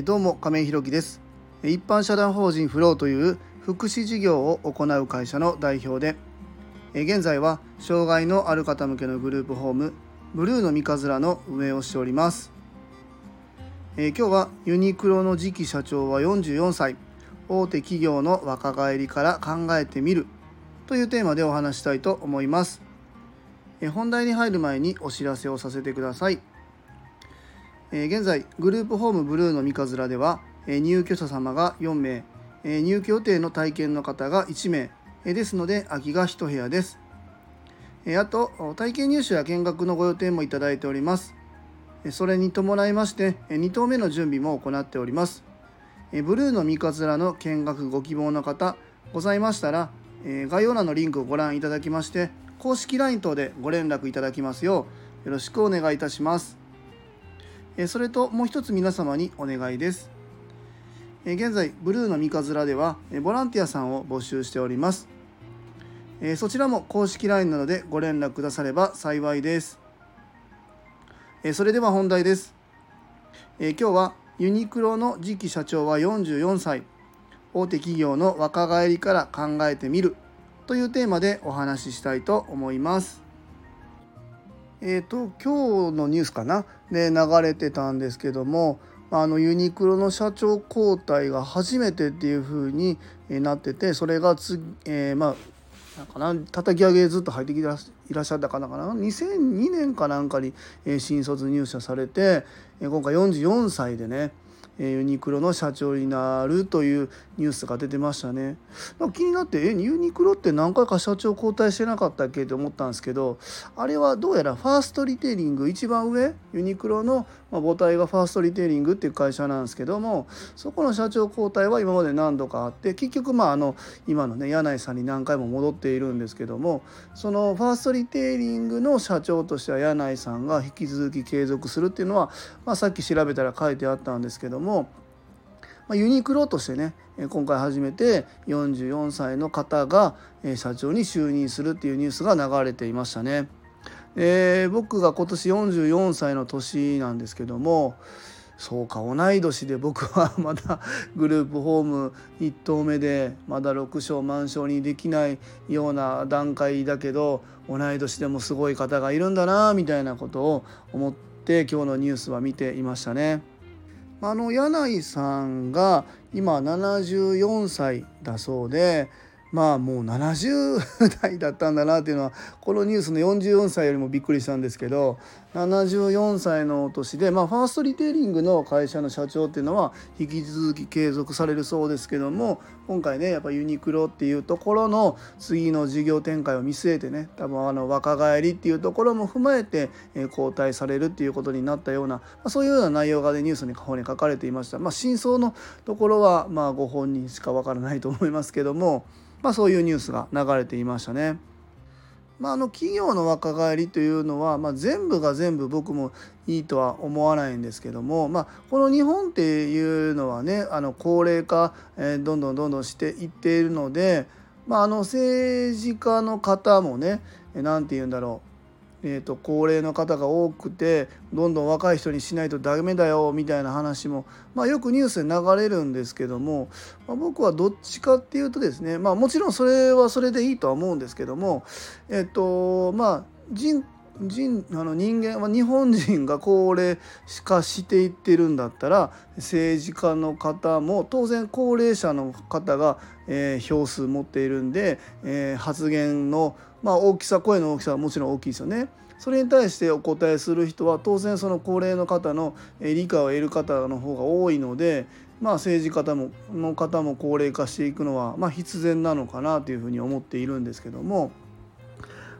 どうも亀井弘樹です。一般社団法人フローという福祉事業を行う会社の代表で現在は障害のある方向けのグループホームブルーの三日面の運営をしております。今日はユニクロの次期社長は44歳。大手企業の若返りから考えてみる。というテーマでお話したいと思います。本題に入る前にお知らせをさせてください。え現在グループホームブルーの三日面では、え入居者様が4名、え入居予定の体験の方が1名、えですので空きが1部屋です、えあと体験入所や見学のご予定もいただいております。それに伴いまして2棟目の準備も行っております。ブルーの三日面の見学ご希望の方ございましたら概要欄のリンクをご覧いただきまして公式 LINE 等でご連絡いただきますようよろしくお願いいたします。それともう一つ皆様にお願いです。現在、ブルーの三日面ではボランティアさんを募集しております。そちらも公式 LINE などでご連絡くだされば幸いです。それでは本題です。今日はユニクロの次期社長は44歳、大手企業の若返りから考えてみるというテーマでお話ししたいと思います。えーと、今日のニュースかな？で流れてたんですけどもあのユニクロの社長交代が初めてっていう風になっててそれがつ、えー、まあなんかな？叩き上げずっと入ってきていらっしゃった方かな？2002年かなんかに新卒入社されて今回44歳でねユニクロの社長になるというニュースが出てましたね。気になってえユニクロって何回か社長交代してなかったっけって思ったんですけどあれはどうやらファーストリテイリング一番上ユニクロのま母体がファーストリテイリングっていう会社なんですけどもそこの社長交代は今まで何度かあって結局まああの今のね柳井さんに何回も戻っているんですけどもそのファーストリテイリングの社長としては柳井さんが引き続き継続するっていうのは、まあ、さっき調べたら書いてあったんですけども。まユニクロとしてね今回初めて44歳の方が社長に就任するっていうニュースが流れていましたね。えー、僕が今年44歳の年なんですけどもそうか同い年で僕はまだグループホーム1棟目でまだ6床満床にできないような段階だけど同い年でもすごい方がいるんだなみたいなことを思って今日のニュースは見ていましたね。あの柳井さんが今74歳だそうでまあもう70 代だったんだなっていうのはこのニュースの44歳よりもびっくりしたんですけど74歳の年で、まあ、ファーストリテイリングの会社の社長っていうのは引き続き継続されるそうですけども今回ねやっぱユニクロっていうところの次の事業展開を見据えてね多分あの若返りっていうところも踏まえて、え交代されるっていうことになったような、ま、そういうような内容が、ね、ニュースに方に書かれていました。まあ、真相のところは、まあ、ご本人しかわからないと思いますけども。まあ、そういうニュースが流れていましたね。まあ、あの企業の若返りというのは、まあ、全部が全部僕もいいとは思わないんですけども、まあ、この日本っていうのはねあの高齢化、えー、どんどんどんどんしていっているので、まあ、あの政治家の方もね何て言うんだろうえーと、高齢の方が多くてどんどん若い人にしないとダメだよみたいな話も、まあ、よくニュースで流れるんですけども、まあ、僕はどっちかっていうとですね、まあ、もちろんそれはそれでいいとは思うんですけどもえっ、ー、とまあ人人あの人間は日本人が高齢化していってるんだったら政治家の方も当然高齢者の方が、えー、票数持っているんで、えー、発言のまあ、大きさ声の大きさはもちろん大きいですよね。それに対してお答えする人は当然その高齢の方の理解を得る方の方が多いので、まあ、政治家もの方も高齢化していくのはま必然なのかなというふうに思っているんですけども。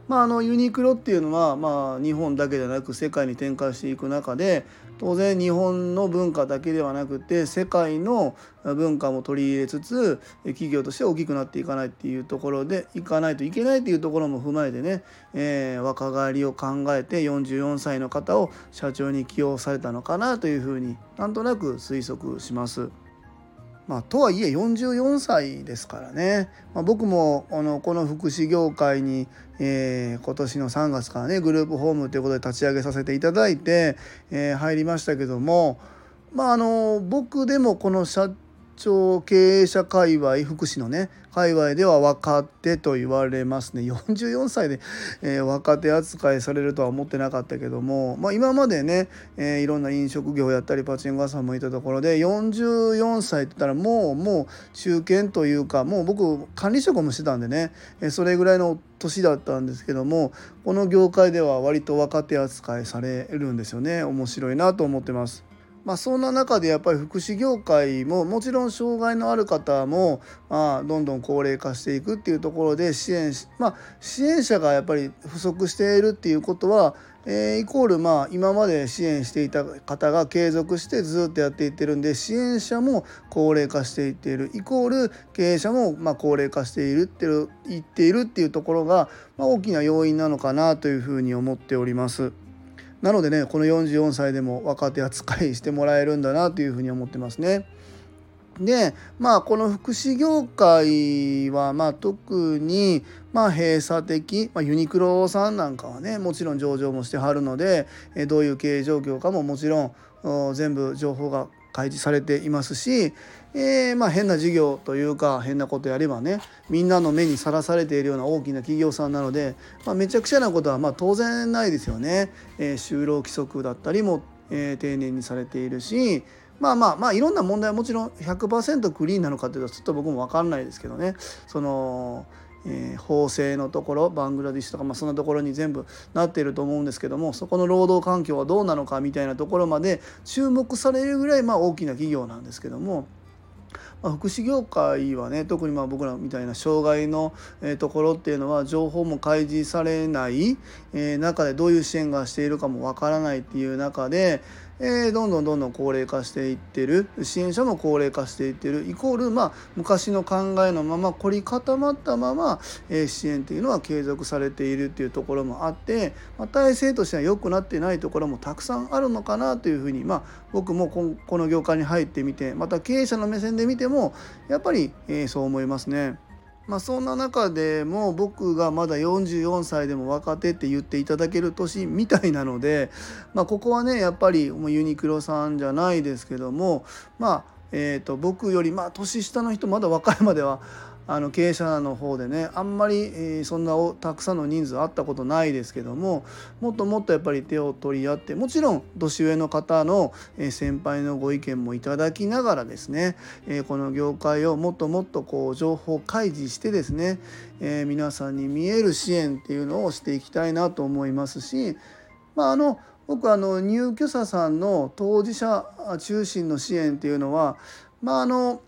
まあ、あのユニクロっていうのは、まあ、日本だけではなく世界に展開していく中で当然日本の文化だけではなくて世界の文化も取り入れつつ企業として大きくなっていかないっていうところでいかないといけないっていうところも踏まえてね、えー、若返りを考えて44歳の方を社長に起用されたのかなというふうになんとなく推測します。まあ、とはいえ44歳ですからね、まあ、僕もあのこの福祉業界に、えー、今年の3月からねグループホームということで立ち上げさせていただいて、えー、入りましたけどもまああの僕でもこの社長経営者界隈福祉のね界隈では若手と言われますね44歳で、えー、若手扱いされるとは思ってなかったけども、まあ、今までね、えー、いろんな飲食業やったりパチンコ屋さんもいたところで44歳って言ったらもうもう中堅というかもう僕管理職もしてたんでね、えー、それぐらいの年だったんですけどもこの業界では割と若手扱いされるんですよね面白いなと思ってます。まあ、そんな中でやっぱり福祉業界ももちろん障害のある方も、まあ、どんどん高齢化していくっていうところで支援まあ、支援者がやっぱり不足しているっていうことは、えー、イコールまあ今まで支援していた方が継続してずっとやっていってるんで支援者も高齢化していっているイコール経営者もまあ高齢化しているって言っているっていうところが、まあ、大きな要因なのかなというふうに思っております。なのでねこの44歳でも若手扱いしてもらえるんだなというふうに思ってますね。でまあこの福祉業界はまあ特にまあ閉鎖的、まあ、ユニクロさんなんかはねもちろん上場もしてはるのでどういう経営状況かももちろん全部情報が開示されていますし、えー、まあ変な事業というか変なことやればねみんなの目にさらされているような大きな企業さんなので、まあ、めちゃくちゃなことはま当然ないですよね。えー、就労規則だったりも、えー、丁寧にされているしまあまあまあいろんな問題はもちろん100%クリーンなのかというとちょっと僕も分かんないですけどねそのえー、法制のところバングラディッシュとか、まあ、そんなところに全部なっていると思うんですけどもそこの労働環境はどうなのかみたいなところまで注目されるぐらいまあ大きな企業なんですけども。ま、福祉業界はね特にまあ僕らみたいな障害の、ところっていうのは情報も開示されない、中でどういう支援がしているかもわからないっていう中で、えー、どんどんどんどん高齢化していってる支援者も高齢化していってるイコール、まあ、昔の考えのまま凝り固まったまま、えー、支援っていうのは継続されているっていうところもあって、まあ、体制としては良くなってないところもたくさんあるのかなというふうに、まあ、僕もこの業界に入ってみてまた経営者の目線で見てもやっぱり、えー、そう思いますね。まあ、そんな中でも僕がまだ44歳でも若手って言っていただける年みたいなので、まあ、ここはねやっぱりもうユニクロさんじゃないですけどもまあえーと僕よりまあ年下の人まだ若いまではあの経営者の方でねあんまり、そんなたくさんの人数会ったことないですけどももっともっとやっぱり手を取り合ってもちろん年上の方の、先輩のご意見もいただきながらですね、この業界をもっともっとこう情報開示してですね、皆さんに見える支援っていうのをしていきたいなと思いますしまああの僕あの入居者さんの当事者中心の支援っていうのはまああの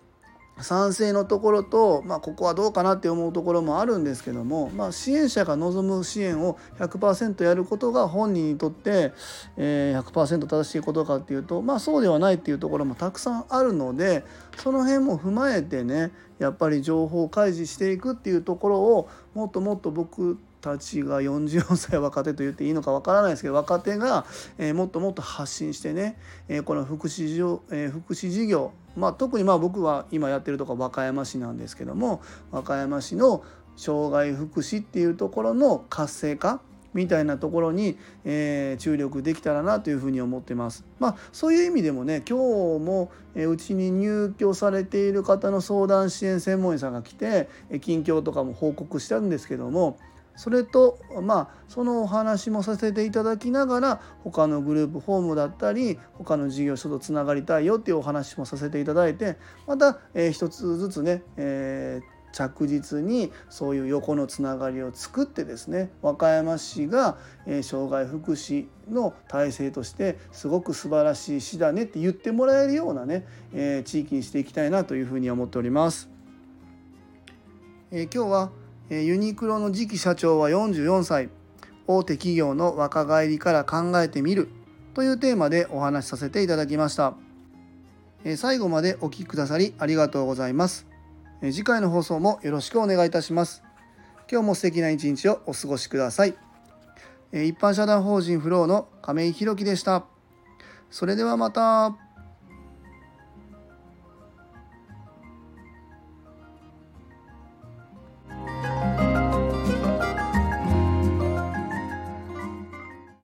賛成のところと、まあ、ここはどうかなって思うところもあるんですけども、まあ、支援者が望む支援を100%やることが本人にとって、えー、100%正しいことかっていうと、まあ、そうではないっていうところもたくさんあるのでその辺も踏まえてねやっぱり情報開示していくっていうところをもっともっと僕たちが44歳若手と言っていいのかわからないですけど若手が、えー、もっともっと発信してね、えー、この福祉事えー、福祉事業、まあ、特にまあ僕は今やってるとこ和歌山市なんですけども和歌山市の障害福祉っていうところの活性化みたいなところに、えー、注力できたらなというふうに思ってます。まあそういう意味でもね今日もうちに入居されている方の相談支援専門員さんが来てえ近況とかも報告したんですけどもそれとまあそのお話もさせていただきながら他のグループホームだったり他の事業所とつながりたいよっていうお話もさせていただいてまた、えー、一つずつね、えー着実にそういう横のつながりを作ってですね和歌山市が、えー、障害福祉の体制としてすごく素晴らしい市だねって言ってもらえるようなね、えー、地域にしていきたいなというふうに思っております。えー、今日はユニクロの次期社長は44歳。大手企業の若返りから考えてみる。というテーマでお話しさせていただきました。最後までお聴きくださりありがとうございます。次回の放送もよろしくお願いいたします。今日も素敵な一日をお過ごしください。一般社団法人フローの亀井宏樹でした。それではまた。